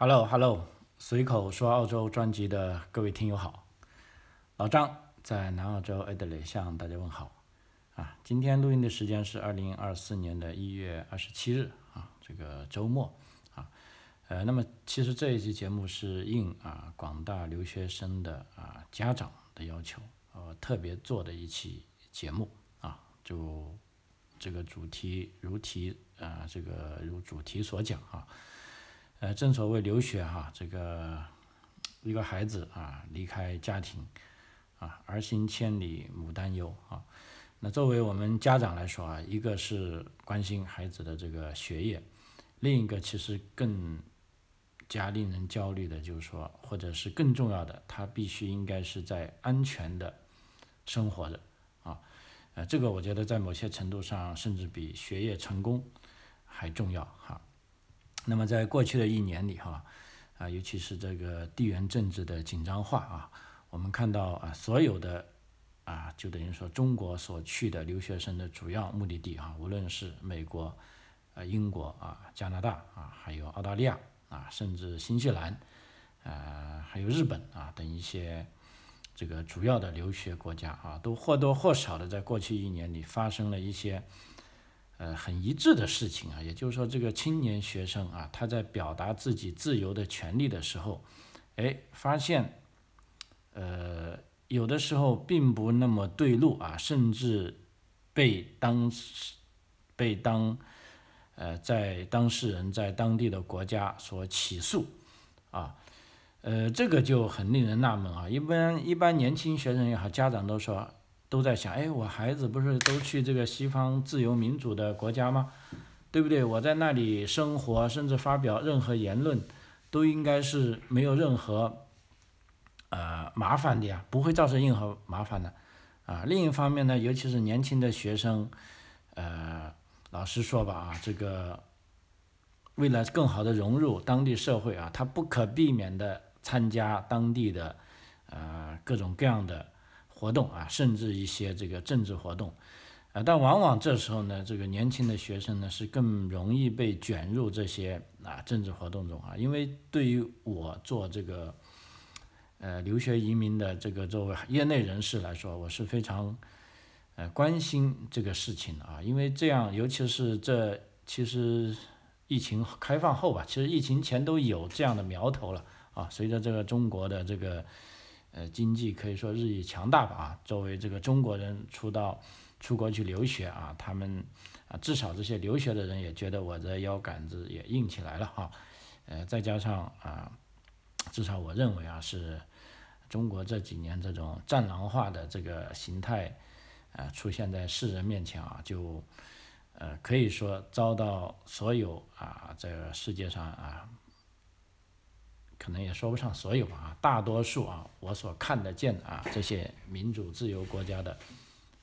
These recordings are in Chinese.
Hello，Hello，随口说澳洲专辑的各位听友好，老张在南澳洲 Adelaide 向大家问好啊。今天录音的时间是二零二四年的一月二十七日啊，这个周末啊。呃，那么其实这一期节目是应啊广大留学生的啊家长的要求，呃特别做的一期节目啊，就这个主题如题啊这个如主题所讲啊。呃，正所谓留学哈，这个一个孩子啊，离开家庭啊，儿行千里母担忧啊。那作为我们家长来说啊，一个是关心孩子的这个学业，另一个其实更加令人焦虑的，就是说，或者是更重要的，他必须应该是在安全的生活着啊。呃，这个我觉得在某些程度上，甚至比学业成功还重要哈。那么在过去的一年里哈，啊，尤其是这个地缘政治的紧张化啊，我们看到啊，所有的啊，就等于说中国所去的留学生的主要目的地啊，无论是美国、呃英国啊、加拿大啊，还有澳大利亚啊，甚至新西兰，呃，还有日本啊等一些这个主要的留学国家啊，都或多或少的在过去一年里发生了一些。呃，很一致的事情啊，也就是说，这个青年学生啊，他在表达自己自由的权利的时候，哎，发现，呃，有的时候并不那么对路啊，甚至被当被当呃，在当事人在当地的国家所起诉啊，呃，这个就很令人纳闷啊。一般一般年轻学生也好，家长都说。都在想，哎，我孩子不是都去这个西方自由民主的国家吗？对不对？我在那里生活，甚至发表任何言论，都应该是没有任何呃麻烦的呀，不会造成任何麻烦的啊。另一方面呢，尤其是年轻的学生，呃，老实说吧啊，这个为了更好的融入当地社会啊，他不可避免的参加当地的呃各种各样的。活动啊，甚至一些这个政治活动，啊，但往往这时候呢，这个年轻的学生呢是更容易被卷入这些啊政治活动中啊，因为对于我做这个呃留学移民的这个作为业内人士来说，我是非常呃关心这个事情啊，因为这样，尤其是这其实疫情开放后吧，其实疫情前都有这样的苗头了啊，随着这个中国的这个。呃，经济可以说日益强大吧啊。作为这个中国人出到出国去留学啊，他们啊，至少这些留学的人也觉得我的腰杆子也硬起来了哈。呃，再加上啊，至少我认为啊，是中国这几年这种战狼化的这个形态啊，出现在世人面前啊，就呃可以说遭到所有啊这世界上啊。可能也说不上所有吧啊，大多数啊，我所看得见啊，这些民主自由国家的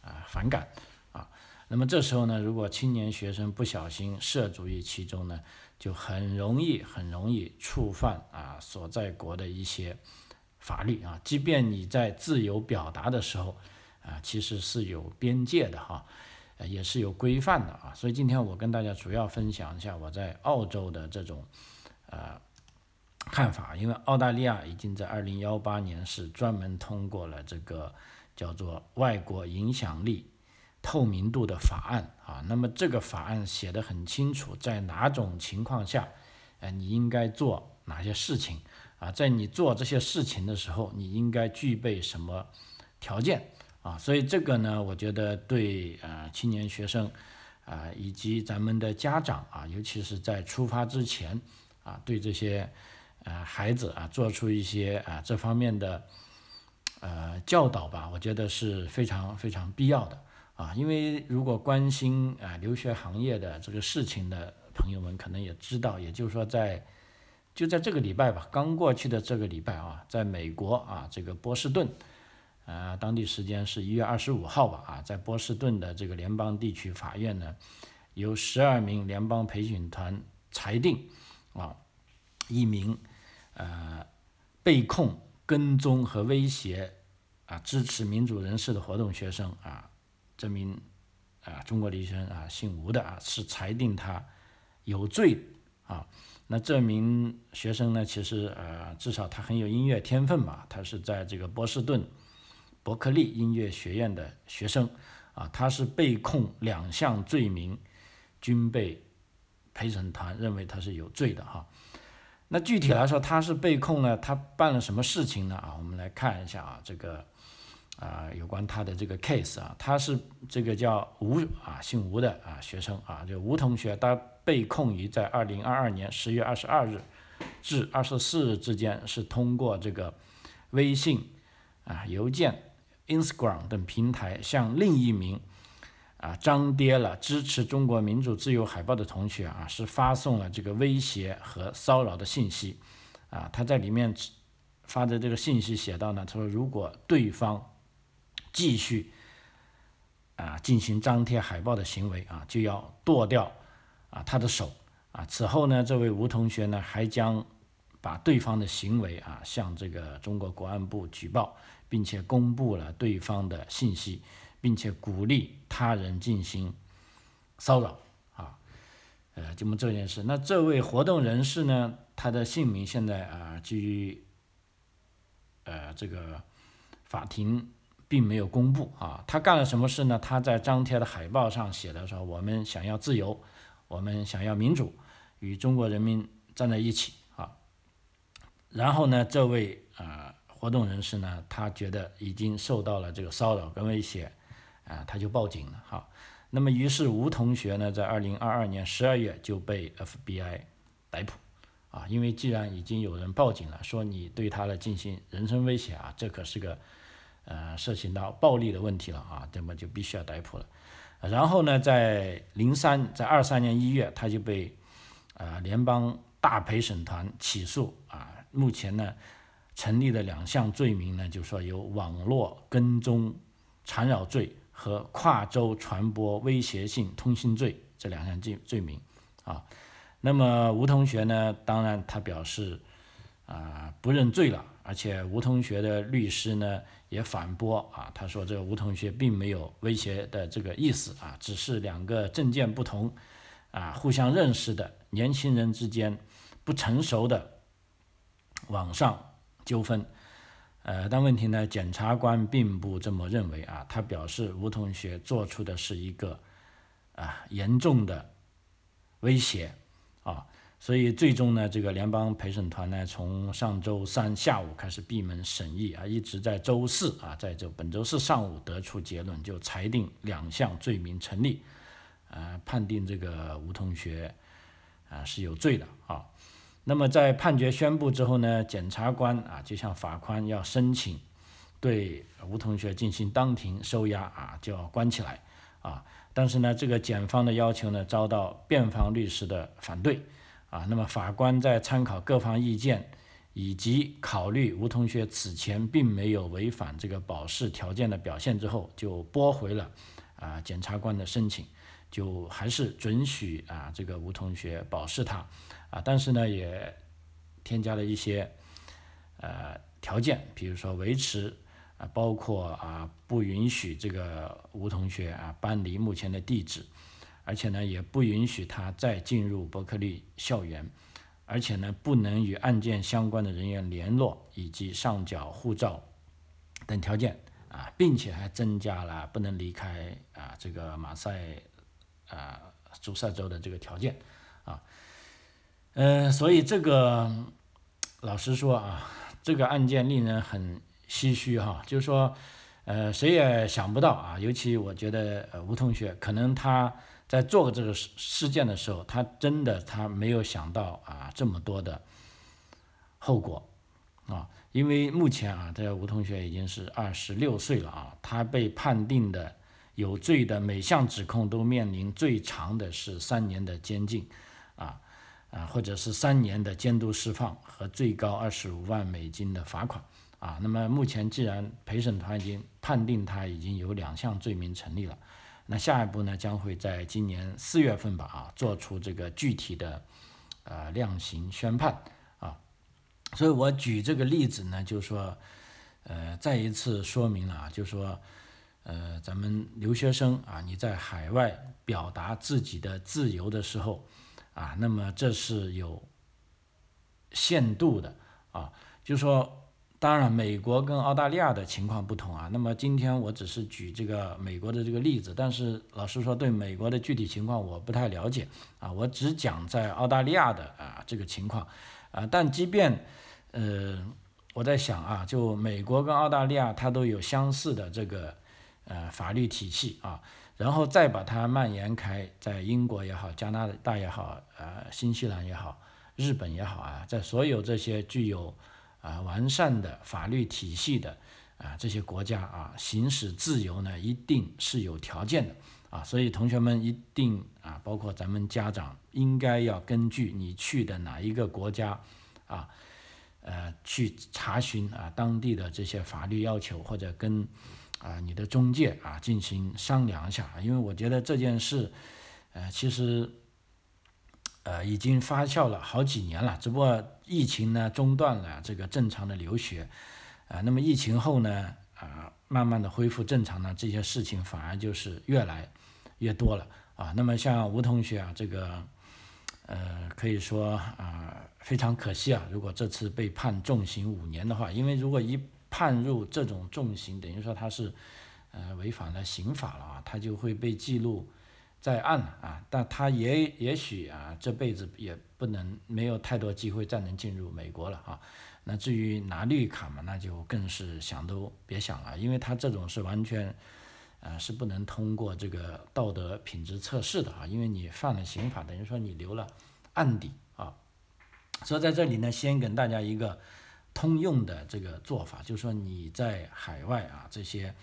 啊反感啊，那么这时候呢，如果青年学生不小心涉足于其中呢，就很容易很容易触犯啊所在国的一些法律啊，即便你在自由表达的时候啊，其实是有边界的哈，也是有规范的啊，所以今天我跟大家主要分享一下我在澳洲的这种呃。看法，因为澳大利亚已经在二零幺八年是专门通过了这个叫做外国影响力透明度的法案啊。那么这个法案写的很清楚，在哪种情况下，呃，你应该做哪些事情啊？在你做这些事情的时候，你应该具备什么条件啊？所以这个呢，我觉得对呃青年学生啊，以及咱们的家长啊，尤其是在出发之前啊，对这些。啊，孩子啊，做出一些啊这方面的呃教导吧，我觉得是非常非常必要的啊。因为如果关心啊留学行业的这个事情的朋友们，可能也知道，也就是说在就在这个礼拜吧，刚过去的这个礼拜啊，在美国啊这个波士顿啊，当地时间是一月二十五号吧啊，在波士顿的这个联邦地区法院呢，有十二名联邦培训团裁定啊一名。呃，被控跟踪和威胁啊，支持民主人士的活动学生啊，这名啊中国留学生啊，姓吴的啊，是裁定他有罪啊。那这名学生呢，其实呃，至少他很有音乐天分吧，他是在这个波士顿伯克利音乐学院的学生啊，他是被控两项罪名，均被陪审团认为他是有罪的哈。那具体来说，他是被控呢，他办了什么事情呢？啊，我们来看一下啊，这个啊，有关他的这个 case 啊，他是这个叫吴啊，姓吴的啊学生啊，就吴同学，他被控于在二零二二年十月二十二日至二十四日之间，是通过这个微信啊、邮件、Instagram 等平台向另一名。啊，张贴了支持中国民主自由海报的同学啊，是发送了这个威胁和骚扰的信息，啊，他在里面发的这个信息写到呢，他说如果对方继续啊进行张贴海报的行为啊，就要剁掉啊他的手啊。此后呢，这位吴同学呢还将把对方的行为啊向这个中国国安部举报，并且公布了对方的信息。并且鼓励他人进行骚扰啊，呃，这么这件事，那这位活动人士呢，他的姓名现在啊，基于呃这个法庭并没有公布啊，他干了什么事呢？他在张贴的海报上写的说：“我们想要自由，我们想要民主，与中国人民站在一起啊。”然后呢，这位啊活动人士呢，他觉得已经受到了这个骚扰跟威胁。啊，他就报警了哈。那么，于是吴同学呢，在二零二二年十二月就被 FBI 逮捕啊。因为既然已经有人报警了，说你对他来进行人身威胁啊，这可是个呃涉及到暴力的问题了啊，那么就必须要逮捕了。然后呢，在零三，在二三年一月，他就被啊联邦大陪审团起诉啊。目前呢，成立的两项罪名呢，就说有网络跟踪缠绕罪。和跨州传播威胁性通信罪这两项罪罪名，啊，那么吴同学呢，当然他表示啊不认罪了，而且吴同学的律师呢也反驳啊，他说这个吴同学并没有威胁的这个意思啊，只是两个证件不同啊互相认识的年轻人之间不成熟的网上纠纷。呃，但问题呢，检察官并不这么认为啊。他表示，吴同学做出的是一个啊严重的威胁啊，所以最终呢，这个联邦陪审团呢，从上周三下午开始闭门审议啊，一直在周四啊，在这本周四上午得出结论，就裁定两项罪名成立，呃，判定这个吴同学啊是有罪的啊。那么在判决宣布之后呢，检察官啊就向法官要申请对吴同学进行当庭收押啊，就要关起来啊。但是呢，这个检方的要求呢遭到辩方律师的反对啊。那么法官在参考各方意见以及考虑吴同学此前并没有违反这个保释条件的表现之后，就驳回了啊检察官的申请，就还是准许啊这个吴同学保释他。啊，但是呢，也添加了一些呃条件，比如说维持啊，包括啊不允许这个吴同学啊搬离目前的地址，而且呢也不允许他再进入伯克利校园，而且呢不能与案件相关的人员联络，以及上缴护照等条件啊，并且还增加了不能离开啊这个马赛啊诸塞州的这个条件啊。嗯，所以这个老实说啊，这个案件令人很唏嘘哈。就是说，呃，谁也想不到啊，尤其我觉得吴同学，可能他在做这个事事件的时候，他真的他没有想到啊这么多的后果啊。因为目前啊，这个吴同学已经是二十六岁了啊，他被判定的有罪的每项指控都面临最长的是三年的监禁啊。啊，或者是三年的监督释放和最高二十五万美金的罚款啊。那么目前既然陪审团已经判定他已经有两项罪名成立了，那下一步呢将会在今年四月份吧啊做出这个具体的呃量刑宣判啊。所以我举这个例子呢，就是说呃再一次说明了啊，就是说呃咱们留学生啊你在海外表达自己的自由的时候。啊，那么这是有限度的啊，就说。当然，美国跟澳大利亚的情况不同啊。那么今天我只是举这个美国的这个例子，但是老实说，对美国的具体情况我不太了解啊。我只讲在澳大利亚的啊这个情况啊。但即便呃，我在想啊，就美国跟澳大利亚它都有相似的这个呃法律体系啊，然后再把它蔓延开，在英国也好，加拿大也好，呃，新西兰也好，日本也好啊，在所有这些具有啊，完善的法律体系的啊，这些国家啊，行使自由呢，一定是有条件的啊，所以同学们一定啊，包括咱们家长，应该要根据你去的哪一个国家啊，呃，去查询啊当地的这些法律要求，或者跟啊你的中介啊进行商量一下，因为我觉得这件事，呃，其实。呃，已经发酵了好几年了，只不过疫情呢中断了这个正常的留学，啊，那么疫情后呢，啊，慢慢的恢复正常呢，这些事情反而就是越来越多了啊。那么像吴同学啊，这个，呃，可以说啊，非常可惜啊，如果这次被判重刑五年的话，因为如果一判入这种重刑，等于说他是呃违反了刑法了啊，他就会被记录。在案了啊，但他也也许啊这辈子也不能没有太多机会再能进入美国了啊。那至于拿绿卡嘛，那就更是想都别想了，因为他这种是完全，呃是不能通过这个道德品质测试的啊，因为你犯了刑法，等于说你留了案底啊。所以在这里呢，先给大家一个通用的这个做法，就是说你在海外啊这些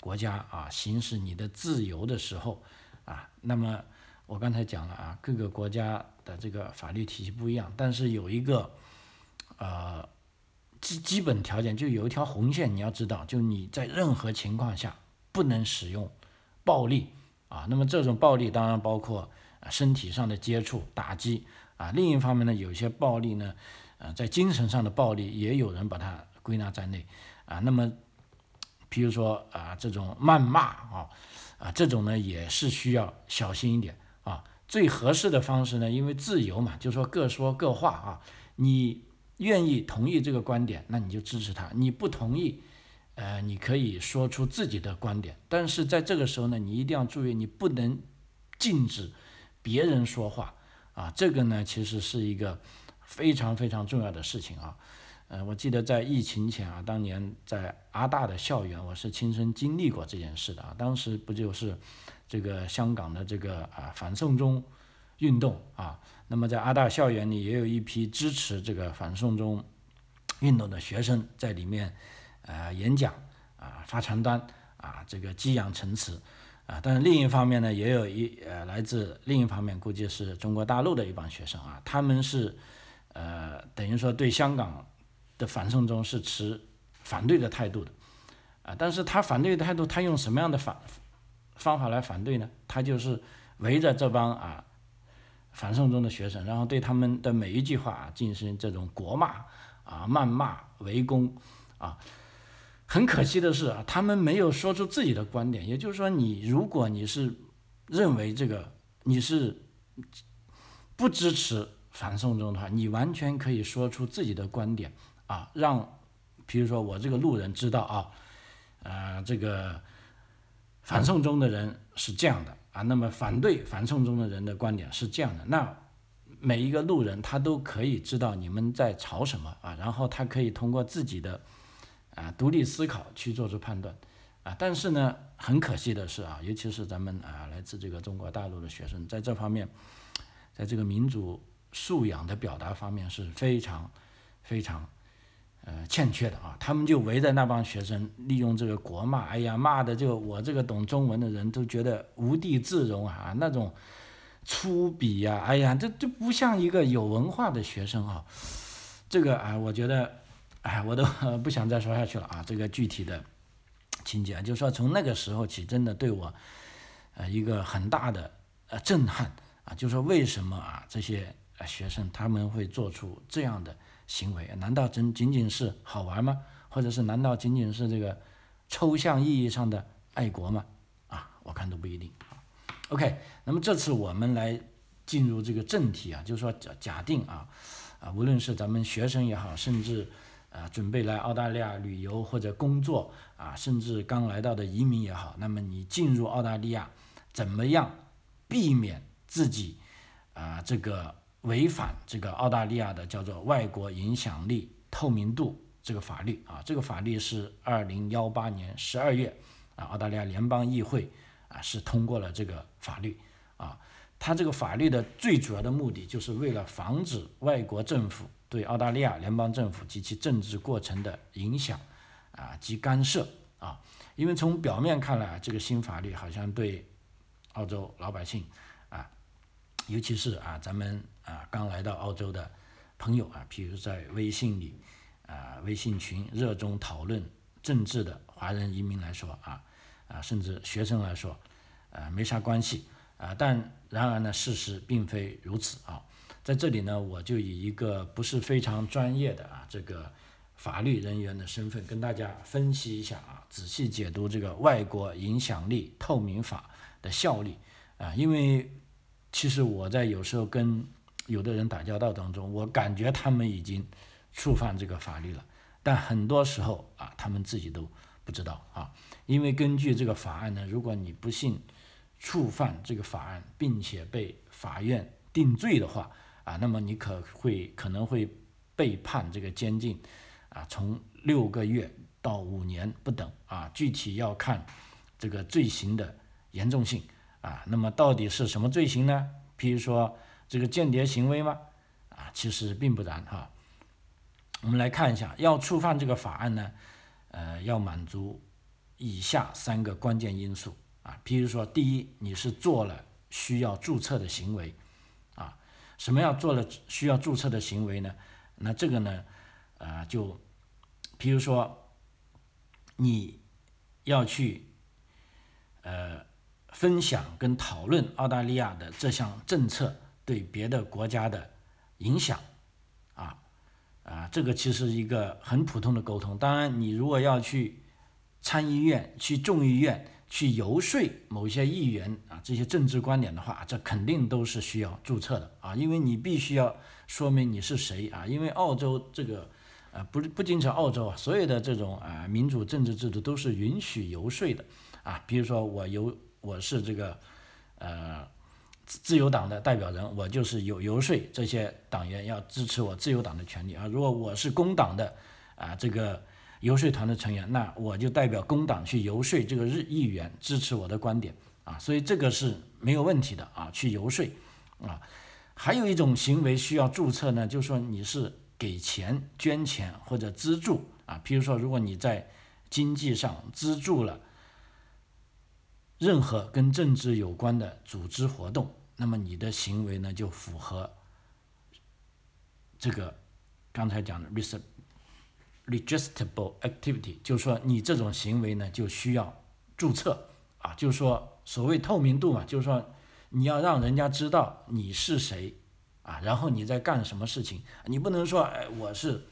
国家啊行使你的自由的时候。啊，那么我刚才讲了啊，各个国家的这个法律体系不一样，但是有一个呃基基本条件，就有一条红线，你要知道，就你在任何情况下不能使用暴力啊。那么这种暴力当然包括身体上的接触、打击啊。另一方面呢，有些暴力呢，啊，在精神上的暴力也有人把它归纳在内啊。那么比如说啊，这种谩骂啊。啊，这种呢也是需要小心一点啊。最合适的方式呢，因为自由嘛，就说各说各话啊。你愿意同意这个观点，那你就支持他；你不同意，呃，你可以说出自己的观点。但是在这个时候呢，你一定要注意，你不能禁止别人说话啊。这个呢，其实是一个非常非常重要的事情啊。呃，我记得在疫情前啊，当年在阿大的校园，我是亲身经历过这件事的啊。当时不就是这个香港的这个啊反送中运动啊？那么在阿大校园里也有一批支持这个反送中运动的学生在里面呃演讲啊发传单啊这个激扬陈词啊。但是另一方面呢，也有一呃来自另一方面估计是中国大陆的一帮学生啊，他们是呃等于说对香港。的反送中是持反对的态度的，啊，但是他反对的态度，他用什么样的反方法来反对呢？他就是围着这帮啊反送中的学生，然后对他们的每一句话啊进行这种国骂啊、谩骂、围攻啊。很可惜的是啊，他们没有说出自己的观点。也就是说，你如果你是认为这个你是不支持反送中的话，你完全可以说出自己的观点。啊，让，比如说我这个路人知道啊，呃，这个反送中的人是这样的啊，那么反对反送中的人的观点是这样的，那每一个路人他都可以知道你们在吵什么啊，然后他可以通过自己的啊独立思考去做出判断啊，但是呢，很可惜的是啊，尤其是咱们啊来自这个中国大陆的学生，在这方面，在这个民主素养的表达方面是非常非常。呃，欠缺的啊，他们就围着那帮学生，利用这个国骂，哎呀，骂的就我这个懂中文的人都觉得无地自容啊，那种粗鄙呀，哎呀，这这不像一个有文化的学生啊，这个啊，我觉得，哎，我都 不想再说下去了啊，这个具体的情节，就说从那个时候起，真的对我，呃，一个很大的呃震撼啊，就说为什么啊这些学生他们会做出这样的。行为难道真仅仅是好玩吗？或者是难道仅仅是这个抽象意义上的爱国吗？啊，我看都不一定。OK，那么这次我们来进入这个正题啊，就是说假假定啊，啊，无论是咱们学生也好，甚至啊准备来澳大利亚旅游或者工作啊，甚至刚来到的移民也好，那么你进入澳大利亚，怎么样避免自己啊这个违反这个澳大利亚的叫做外国影响力透明度这个法律啊？这个法律是二零幺八年十二月啊，澳大利亚联邦议会啊是通过了这个法律啊。它这个法律的最主要的目的，就是为了防止外国政府对澳大利亚联邦政府及其政治过程的影响啊及干涉啊。因为从表面看来，这个新法律好像对澳洲老百姓啊，尤其是啊咱们啊刚来到澳洲的朋友啊，譬如在微信里啊微信群热衷讨论政治的华人移民来说啊啊，甚至学生来说啊没啥关系。啊，但然而呢，事实并非如此啊。在这里呢，我就以一个不是非常专业的啊这个法律人员的身份，跟大家分析一下啊，仔细解读这个外国影响力透明法的效力啊。因为其实我在有时候跟有的人打交道当中，我感觉他们已经触犯这个法律了，但很多时候啊，他们自己都不知道啊。因为根据这个法案呢，如果你不幸。触犯这个法案，并且被法院定罪的话，啊，那么你可会可能会被判这个监禁，啊，从六个月到五年不等，啊，具体要看这个罪行的严重性，啊，那么到底是什么罪行呢？譬如说这个间谍行为吗？啊，其实并不然哈。我们来看一下，要触犯这个法案呢，呃，要满足以下三个关键因素。啊，譬如说，第一，你是做了需要注册的行为，啊，什么要做了需要注册的行为呢？那这个呢，啊，就，譬如说，你要去，呃，分享跟讨论澳大利亚的这项政策对别的国家的影响，啊，啊，这个其实一个很普通的沟通。当然，你如果要去参议院、去众议院。去游说某些议员啊，这些政治观点的话，这肯定都是需要注册的啊，因为你必须要说明你是谁啊，因为澳洲这个，啊，不不仅是澳洲啊，所有的这种啊民主政治制度都是允许游说的啊，比如说我游我是这个呃自由党的代表人，我就是游游说这些党员要支持我自由党的权利啊，如果我是工党的啊这个。游说团的成员，那我就代表工党去游说这个日议员支持我的观点啊，所以这个是没有问题的啊，去游说啊。还有一种行为需要注册呢，就是说你是给钱、捐钱或者资助啊，譬如说如果你在经济上资助了任何跟政治有关的组织活动，那么你的行为呢就符合这个刚才讲的 registrable activity，就是说你这种行为呢就需要注册啊，就是说所谓透明度嘛，就是说你要让人家知道你是谁啊，然后你在干什么事情，你不能说哎我是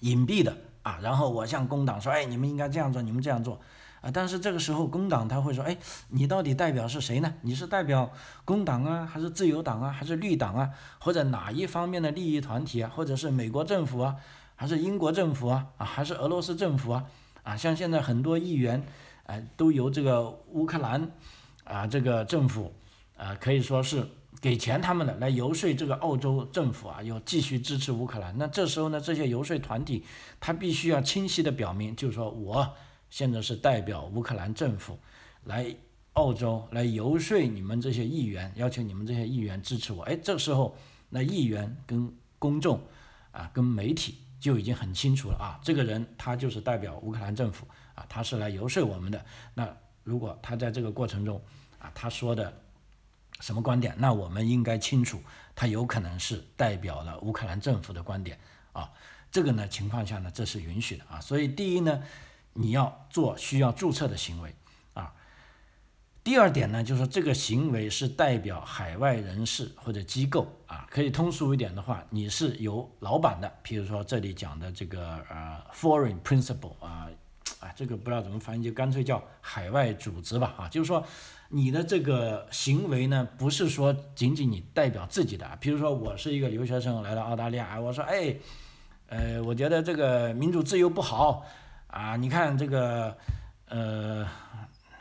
隐蔽的啊，然后我向工党说哎你们应该这样做，你们这样做啊，但是这个时候工党他会说哎你到底代表是谁呢？你是代表工党啊，还是自由党啊，还是绿党啊，或者哪一方面的利益团体啊，或者是美国政府啊？还是英国政府啊啊，还是俄罗斯政府啊啊，像现在很多议员，哎，都由这个乌克兰啊这个政府啊，可以说是给钱他们的来游说这个澳洲政府啊，要继续支持乌克兰。那这时候呢，这些游说团体他必须要清晰的表明，就是说我现在是代表乌克兰政府来澳洲来游说你们这些议员，要求你们这些议员支持我。哎，这时候那议员跟公众啊跟媒体。就已经很清楚了啊，这个人他就是代表乌克兰政府啊，他是来游说我们的。那如果他在这个过程中啊，他说的什么观点，那我们应该清楚，他有可能是代表了乌克兰政府的观点啊。这个呢情况下呢，这是允许的啊。所以第一呢，你要做需要注册的行为啊。第二点呢，就是说这个行为是代表海外人士或者机构啊，可以通俗一点的话，你是有老板的，比如说这里讲的这个呃 foreign principal 啊，啊这个不知道怎么翻译，就干脆叫海外组织吧啊，就是说你的这个行为呢，不是说仅仅你代表自己的啊。比如说，我是一个留学生来到澳大利亚，我说，哎，呃，我觉得这个民主自由不好啊。你看这个，呃，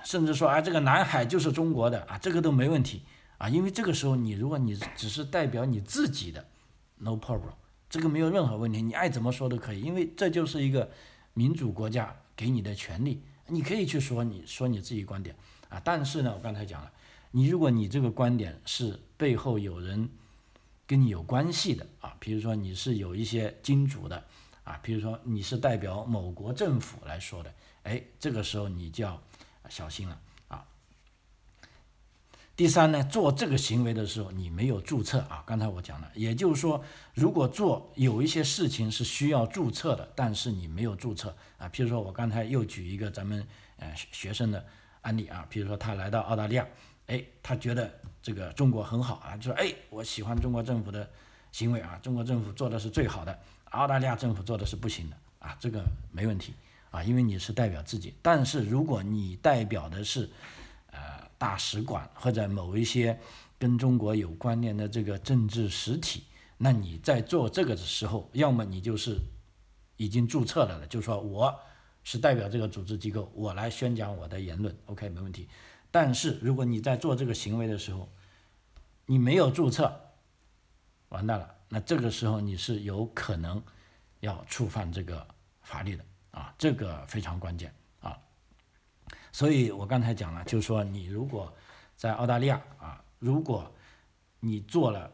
甚至说啊，这个南海就是中国的啊，这个都没问题啊。因为这个时候，你如果你只是代表你自己的，no problem，这个没有任何问题，你爱怎么说都可以，因为这就是一个民主国家给你的权利。你可以去说你说你自己观点啊，但是呢，我刚才讲了，你如果你这个观点是背后有人跟你有关系的啊，比如说你是有一些金主的啊，比如说你是代表某国政府来说的，哎，这个时候你就要小心了啊。第三呢，做这个行为的时候你没有注册啊，刚才我讲了，也就是说，如果做有一些事情是需要注册的，但是你没有注册啊，譬如说我刚才又举一个咱们呃学生的案例啊，比如说他来到澳大利亚，哎，他觉得这个中国很好啊，就说哎，我喜欢中国政府的行为啊，中国政府做的是最好的，澳大利亚政府做的是不行的啊，这个没问题啊，因为你是代表自己，但是如果你代表的是呃。大使馆或者某一些跟中国有关联的这个政治实体，那你在做这个的时候，要么你就是已经注册了的，就说我是代表这个组织机构，我来宣讲我的言论，OK 没问题。但是如果你在做这个行为的时候，你没有注册，完蛋了，那这个时候你是有可能要触犯这个法律的啊，这个非常关键啊。所以我刚才讲了，就是说你如果在澳大利亚啊，如果你做了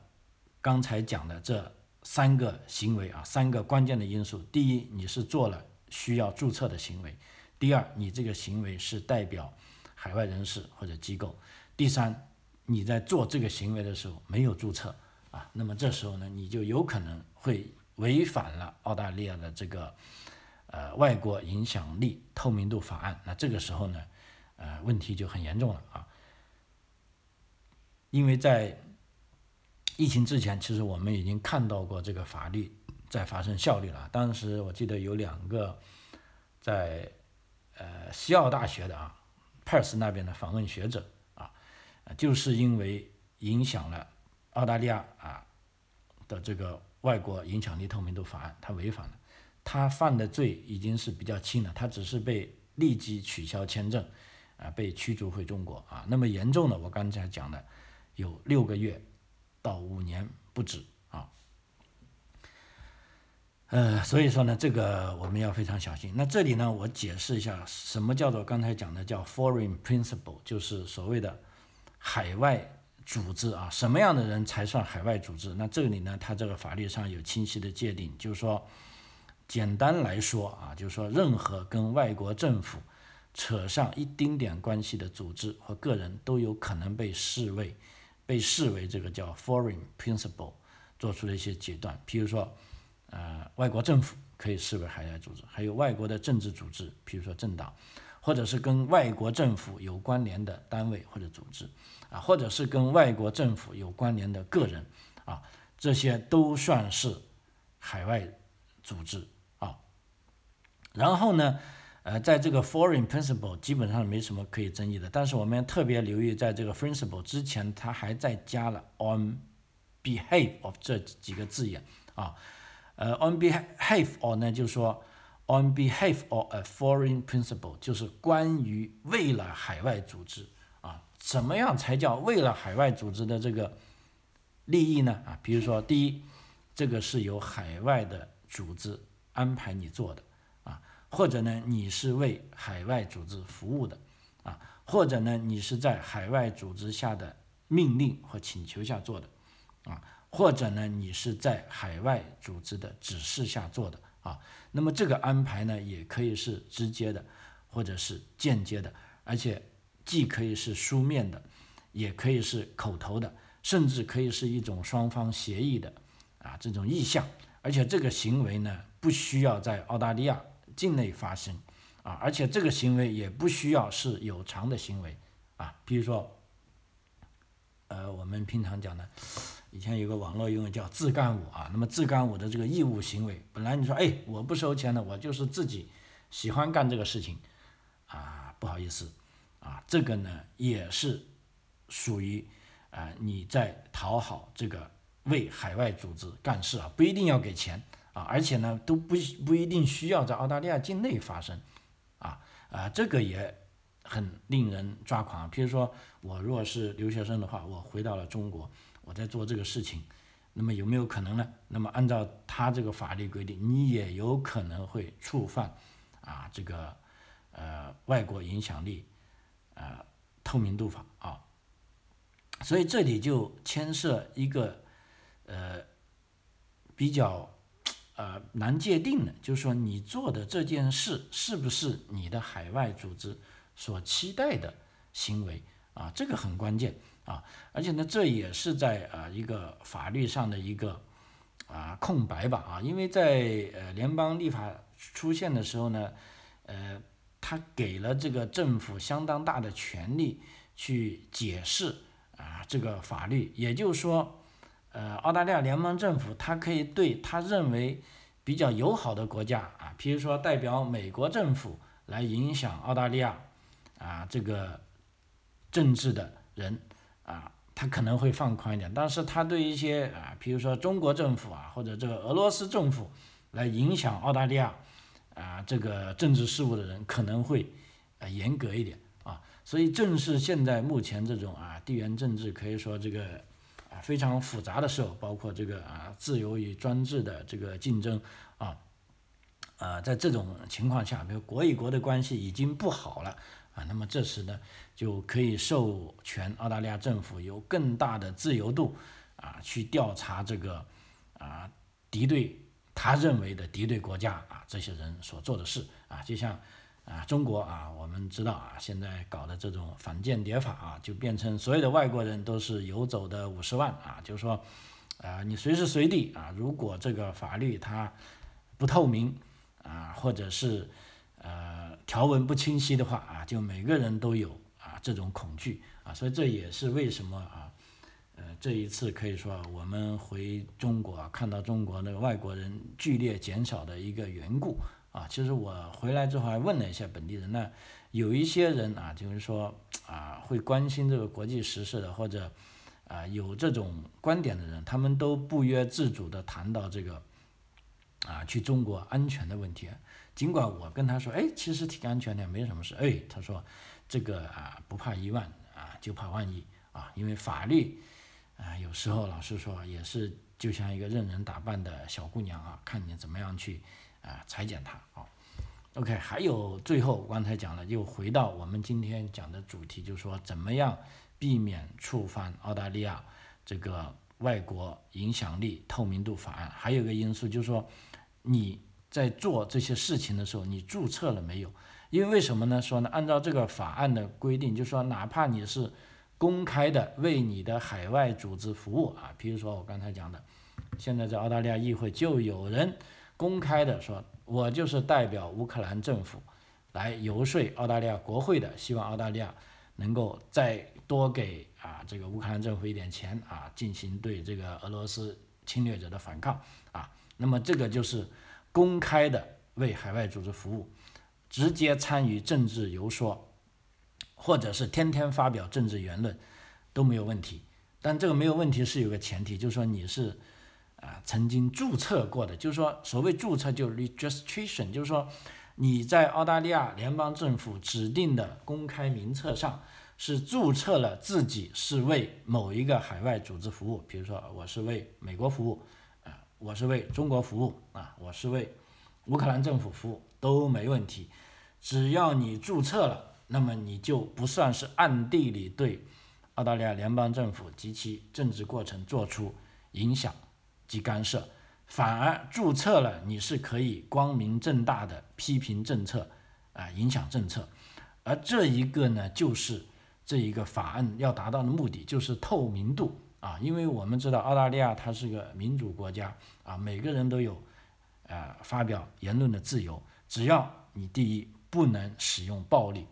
刚才讲的这三个行为啊，三个关键的因素，第一，你是做了需要注册的行为；第二，你这个行为是代表海外人士或者机构；第三，你在做这个行为的时候没有注册那么这时候呢，你就有可能会违反了澳大利亚的这个。呃，外国影响力透明度法案，那这个时候呢，呃，问题就很严重了啊。因为在疫情之前，其实我们已经看到过这个法律在发生效力了。当时我记得有两个在呃西澳大学的啊，Perth 那边的访问学者啊，就是因为影响了澳大利亚啊的这个外国影响力透明度法案，他违反了。他犯的罪已经是比较轻了，他只是被立即取消签证，啊，被驱逐回中国啊。那么严重的，我刚才讲的，有六个月到五年不止啊。呃，所以说呢，这个我们要非常小心。那这里呢，我解释一下，什么叫做刚才讲的叫 foreign principle，就是所谓的海外组织啊。什么样的人才算海外组织？那这里呢，它这个法律上有清晰的界定，就是说。简单来说啊，就是说，任何跟外国政府扯上一丁点关系的组织和个人，都有可能被视为被视为这个叫 foreign principle 做出的一些阶段。譬如说，呃，外国政府可以视为海外组织，还有外国的政治组织，譬如说政党，或者是跟外国政府有关联的单位或者组织，啊，或者是跟外国政府有关联的个人，啊，这些都算是海外组织啊。然后呢，呃，在这个 foreign principle 基本上没什么可以争议的，但是我们特别留意，在这个 principle 之前，它还在加了 on behalf of 这几个字眼啊，呃，on behalf of 呢，就是说 on behalf of a foreign principle，就是关于为了海外组织，怎么样才叫为了海外组织的这个利益呢？啊，比如说，第一，这个是由海外的组织安排你做的啊。或者呢，你是为海外组织服务的，啊，或者呢，你是在海外组织下的命令或请求下做的，啊，或者呢，你是在海外组织的指示下做的，啊，那么这个安排呢，也可以是直接的，或者是间接的，而且既可以是书面的，也可以是口头的，甚至可以是一种双方协议的，啊，这种意向，而且这个行为呢，不需要在澳大利亚。境内发生，啊，而且这个行为也不需要是有偿的行为，啊，比如说，呃，我们平常讲的，以前有个网络用语叫自干五啊，那么自干五的这个义务行为，本来你说，哎，我不收钱的，我就是自己喜欢干这个事情，啊，不好意思，啊，这个呢也是属于啊你在讨好这个为海外组织干事啊，不一定要给钱啊，而且呢都不不一定需要在澳大利亚境内发生啊啊，这个也很令人抓狂。比如说我如果是留学生的话，我回到了中国，我在做这个事情。那么有没有可能呢？那么按照他这个法律规定，你也有可能会触犯啊这个呃外国影响力呃透明度法啊，所以这里就牵涉一个呃比较呃难界定的，就是说你做的这件事是不是你的海外组织所期待的行为啊？这个很关键。啊，而且呢，这也是在啊一个法律上的一个啊空白吧啊，因为在呃联邦立法出现的时候呢，呃，他给了这个政府相当大的权利去解释啊这个法律，也就是说，呃，澳大利亚联邦政府他可以对他认为比较友好的国家啊，比如说代表美国政府来影响澳大利亚啊这个政治的人。啊，他可能会放宽一点，但是他对一些啊，比如说中国政府啊，或者这个俄罗斯政府来影响澳大利亚啊这个政治事务的人，可能会呃严格一点啊。所以正是现在目前这种啊地缘政治可以说这个啊非常复杂的时候，包括这个啊自由与专制的这个竞争啊，呃，在这种情况下，比如国与国的关系已经不好了。啊，那么这时呢，就可以授权澳大利亚政府有更大的自由度啊，去调查这个啊敌对他认为的敌对国家啊这些人所做的事啊，就像啊中国啊，我们知道啊，现在搞的这种反间谍法啊，就变成所有的外国人都是游走的五十万啊，就是说啊，你随时随地啊，如果这个法律它不透明啊，或者是呃。条文不清晰的话啊，就每个人都有啊这种恐惧啊，所以这也是为什么啊，这一次可以说我们回中国啊，看到中国那个外国人剧烈减少的一个缘故啊。其实我回来之后还问了一下本地人，那有一些人啊，就是说啊会关心这个国际时事的，或者啊有这种观点的人，他们都不约自主的谈到这个啊去中国安全的问题。尽管我跟他说，哎，其实挺安全的，没什么事。哎，他说，这个啊，不怕一万啊，就怕万一啊，因为法律啊，有时候老实说也是就像一个任人打扮的小姑娘啊，看你怎么样去啊裁剪它啊。OK，还有最后刚才讲了，又回到我们今天讲的主题，就是说怎么样避免触犯澳大利亚这个外国影响力透明度法案。还有一个因素就是说你。在做这些事情的时候，你注册了没有？因为为什么呢？说呢，按照这个法案的规定，就是说哪怕你是公开的为你的海外组织服务啊，比如说我刚才讲的，现在在澳大利亚议会就有人公开的说，我就是代表乌克兰政府来游说澳大利亚国会的，希望澳大利亚能够再多给啊这个乌克兰政府一点钱啊，进行对这个俄罗斯侵略者的反抗啊。那么这个就是。公开的为海外组织服务，直接参与政治游说，或者是天天发表政治言论，都没有问题。但这个没有问题是有个前提，就是说你是啊曾经注册过的，就是说所谓注册就 registration，就是说你在澳大利亚联邦政府指定的公开名册上是注册了自己是为某一个海外组织服务，比如说我是为美国服务啊。我是为中国服务啊，我是为乌克兰政府服务都没问题，只要你注册了，那么你就不算是暗地里对澳大利亚联邦政府及其政治过程做出影响及干涉，反而注册了，你是可以光明正大的批评政策啊，影响政策，而这一个呢，就是这一个法案要达到的目的，就是透明度。啊，因为我们知道澳大利亚它是个民主国家啊，每个人都有，呃，发表言论的自由。只要你第一不能使用暴力，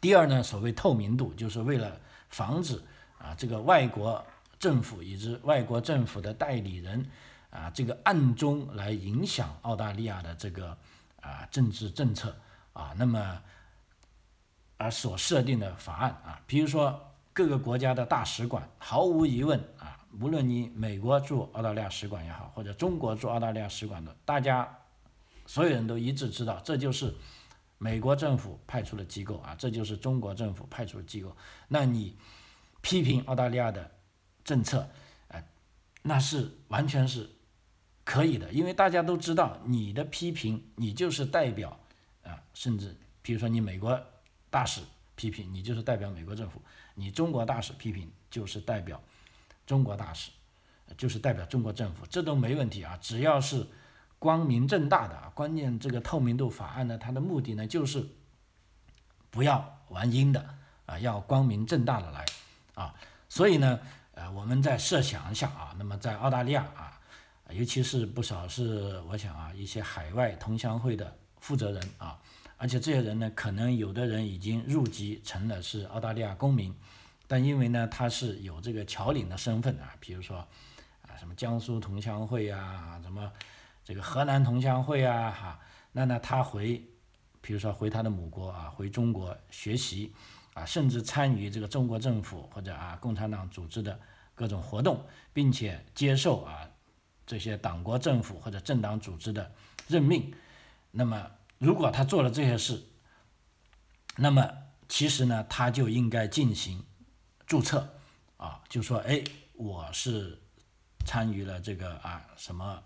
第二呢，所谓透明度，就是为了防止啊这个外国政府以及外国政府的代理人啊这个暗中来影响澳大利亚的这个啊政治政策啊。那么而所设定的法案啊，比如说各个国家的大使馆，毫无疑问啊，无论你美国驻澳大利亚使馆也好，或者中国驻澳大利亚使馆的，大家所有人都一致知道，这就是美国政府派出的机构啊，这就是中国政府派出的机构。那你批评澳大利亚的政策，哎，那是完全是可以的，因为大家都知道你的批评，你就是代表啊，甚至比如说你美国。大使批评你就是代表美国政府，你中国大使批评就是代表中国大使，就是代表中国政府，这都没问题啊，只要是光明正大的啊。关键这个透明度法案呢，它的目的呢就是不要玩阴的啊，要光明正大的来啊。所以呢，呃，我们再设想一下啊，那么在澳大利亚啊，尤其是不少是我想啊，一些海外同乡会的负责人啊。而且这些人呢，可能有的人已经入籍成了是澳大利亚公民，但因为呢他是有这个侨领的身份啊，比如说啊什么江苏同乡会啊，什么这个河南同乡会啊，哈，那呢他回，比如说回他的母国啊，回中国学习啊，甚至参与这个中国政府或者啊共产党组织的各种活动，并且接受啊这些党国政府或者政党组织的任命，那么。如果他做了这些事，那么其实呢，他就应该进行注册，啊，就说，哎，我是参与了这个啊什么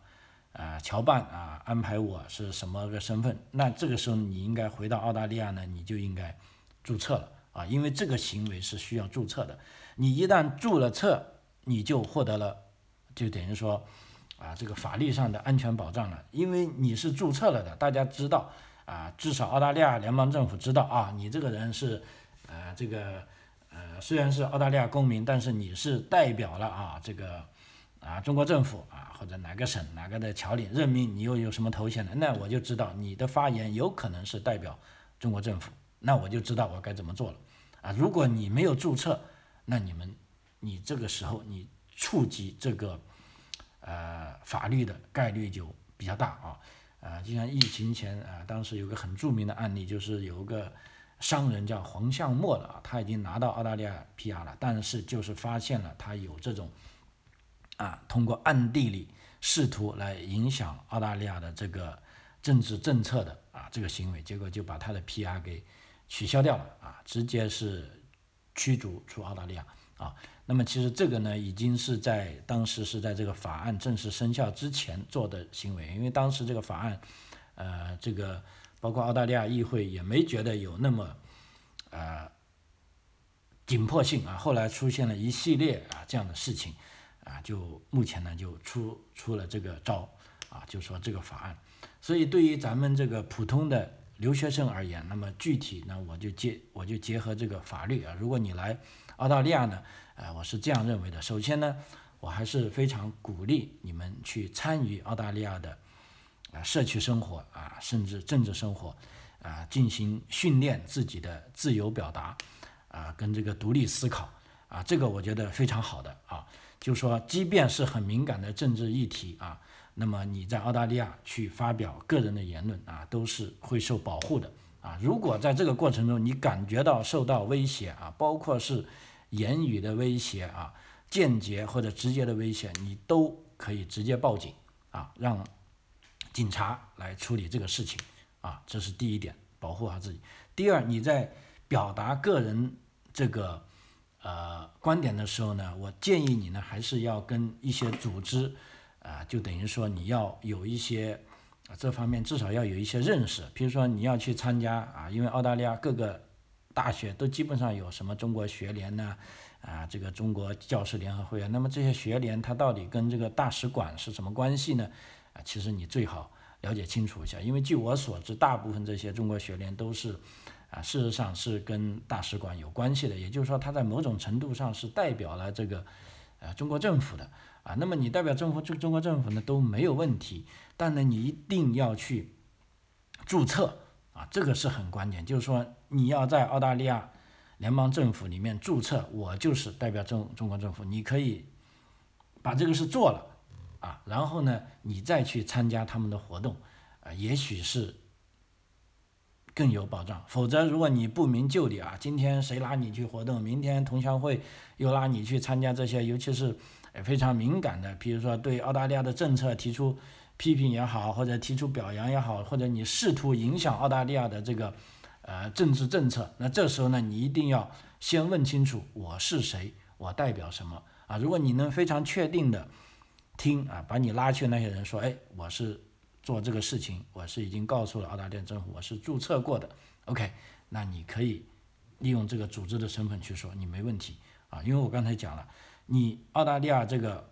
啊侨办啊安排我是什么个身份，那这个时候你应该回到澳大利亚呢，你就应该注册了啊，因为这个行为是需要注册的，你一旦注了册，你就获得了，就等于说。啊，这个法律上的安全保障了，因为你是注册了的，大家知道啊，至少澳大利亚联邦政府知道啊，你这个人是，呃，这个呃，虽然是澳大利亚公民，但是你是代表了啊，这个啊中国政府啊或者哪个省哪个的侨领任命，你又有什么头衔的，那我就知道你的发言有可能是代表中国政府，那我就知道我该怎么做了啊。如果你没有注册，那你们你这个时候你触及这个。呃，法律的概率就比较大啊，呃，就像疫情前啊，当时有个很著名的案例，就是有个商人叫黄向墨的啊，他已经拿到澳大利亚 PR 了，但是就是发现了他有这种啊，通过暗地里试图来影响澳大利亚的这个政治政策的啊这个行为，结果就把他的 PR 给取消掉了啊，直接是驱逐出澳大利亚啊。那么其实这个呢，已经是在当时是在这个法案正式生效之前做的行为，因为当时这个法案，呃，这个包括澳大利亚议会也没觉得有那么，呃，紧迫性啊。后来出现了一系列啊这样的事情，啊，就目前呢就出出了这个招啊，就说这个法案。所以对于咱们这个普通的留学生而言，那么具体呢我就结我就结合这个法律啊，如果你来澳大利亚呢。啊，我是这样认为的。首先呢，我还是非常鼓励你们去参与澳大利亚的啊社区生活啊，甚至政治生活啊，进行训练自己的自由表达啊，跟这个独立思考啊，这个我觉得非常好的啊。就说，即便是很敏感的政治议题啊，那么你在澳大利亚去发表个人的言论啊，都是会受保护的啊。如果在这个过程中你感觉到受到威胁啊，包括是。言语的威胁啊，间接或者直接的威胁，你都可以直接报警啊，让警察来处理这个事情啊，这是第一点，保护好自己。第二，你在表达个人这个呃观点的时候呢，我建议你呢，还是要跟一些组织啊，就等于说你要有一些啊这方面至少要有一些认识，比如说你要去参加啊，因为澳大利亚各个。大学都基本上有什么中国学联呢？啊，这个中国教师联合会啊，那么这些学联它到底跟这个大使馆是什么关系呢？啊，其实你最好了解清楚一下，因为据我所知，大部分这些中国学联都是啊，事实上是跟大使馆有关系的，也就是说，它在某种程度上是代表了这个呃中国政府的啊。那么你代表政府，这中国政府呢都没有问题，但呢你一定要去注册。啊，这个是很关键，就是说你要在澳大利亚联邦政府里面注册，我就是代表中中国政府，你可以把这个事做了啊，然后呢，你再去参加他们的活动，啊，也许是更有保障。否则，如果你不明就里啊，今天谁拉你去活动，明天同乡会又拉你去参加这些，尤其是非常敏感的，比如说对澳大利亚的政策提出批评也好，或者提出表扬也好，或者你试图影响澳大利亚的这个呃政治政策，那这时候呢，你一定要先问清楚我是谁，我代表什么啊？如果你能非常确定的听啊，把你拉去那些人说，哎，我是。做这个事情，我是已经告诉了澳大利亚政府，我是注册过的。OK，那你可以利用这个组织的身份去说，你没问题啊。因为我刚才讲了，你澳大利亚这个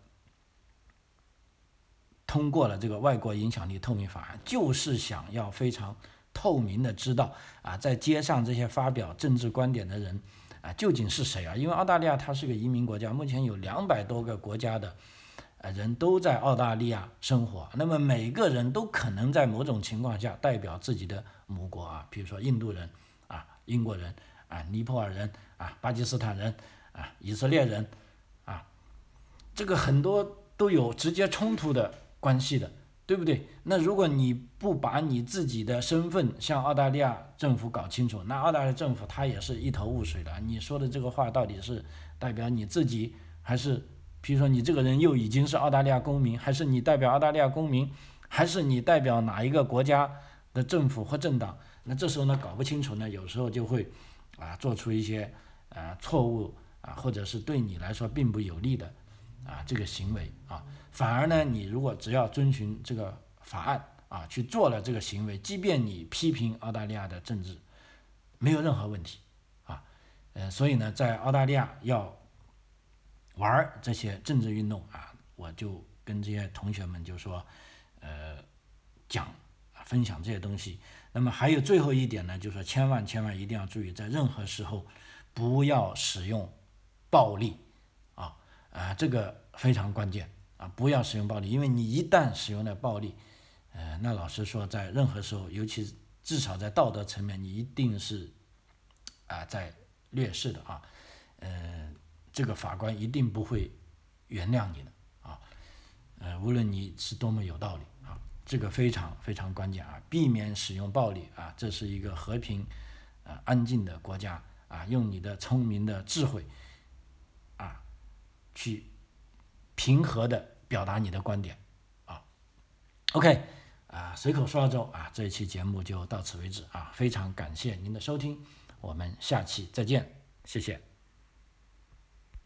通过了这个外国影响力透明法案，就是想要非常透明的知道啊，在街上这些发表政治观点的人啊，究竟是谁啊？因为澳大利亚它是个移民国家，目前有两百多个国家的。人都在澳大利亚生活，那么每个人都可能在某种情况下代表自己的母国啊，比如说印度人啊、英国人啊、尼泊尔人啊、巴基斯坦人啊、以色列人啊，这个很多都有直接冲突的关系的，对不对？那如果你不把你自己的身份向澳大利亚政府搞清楚，那澳大利亚政府他也是一头雾水的。你说的这个话到底是代表你自己还是？比如说你这个人又已经是澳大利亚公民，还是你代表澳大利亚公民，还是你代表哪一个国家的政府或政党？那这时候呢搞不清楚呢，有时候就会啊做出一些啊错误啊，或者是对你来说并不有利的啊这个行为啊。反而呢，你如果只要遵循这个法案啊去做了这个行为，即便你批评澳大利亚的政治，没有任何问题啊。呃，所以呢，在澳大利亚要。玩这些政治运动啊，我就跟这些同学们就说，呃，讲分享这些东西。那么还有最后一点呢，就是说千万千万一定要注意，在任何时候不要使用暴力啊啊，这个非常关键啊，不要使用暴力，因为你一旦使用了暴力，呃，那老实说，在任何时候，尤其至少在道德层面，你一定是啊在劣势的啊，嗯。这个法官一定不会原谅你的啊，呃，无论你是多么有道理啊，这个非常非常关键啊，避免使用暴力啊，这是一个和平、呃安静的国家啊，用你的聪明的智慧啊，去平和的表达你的观点啊。OK 啊，随口说澳洲啊，这一期节目就到此为止啊，非常感谢您的收听，我们下期再见，谢谢。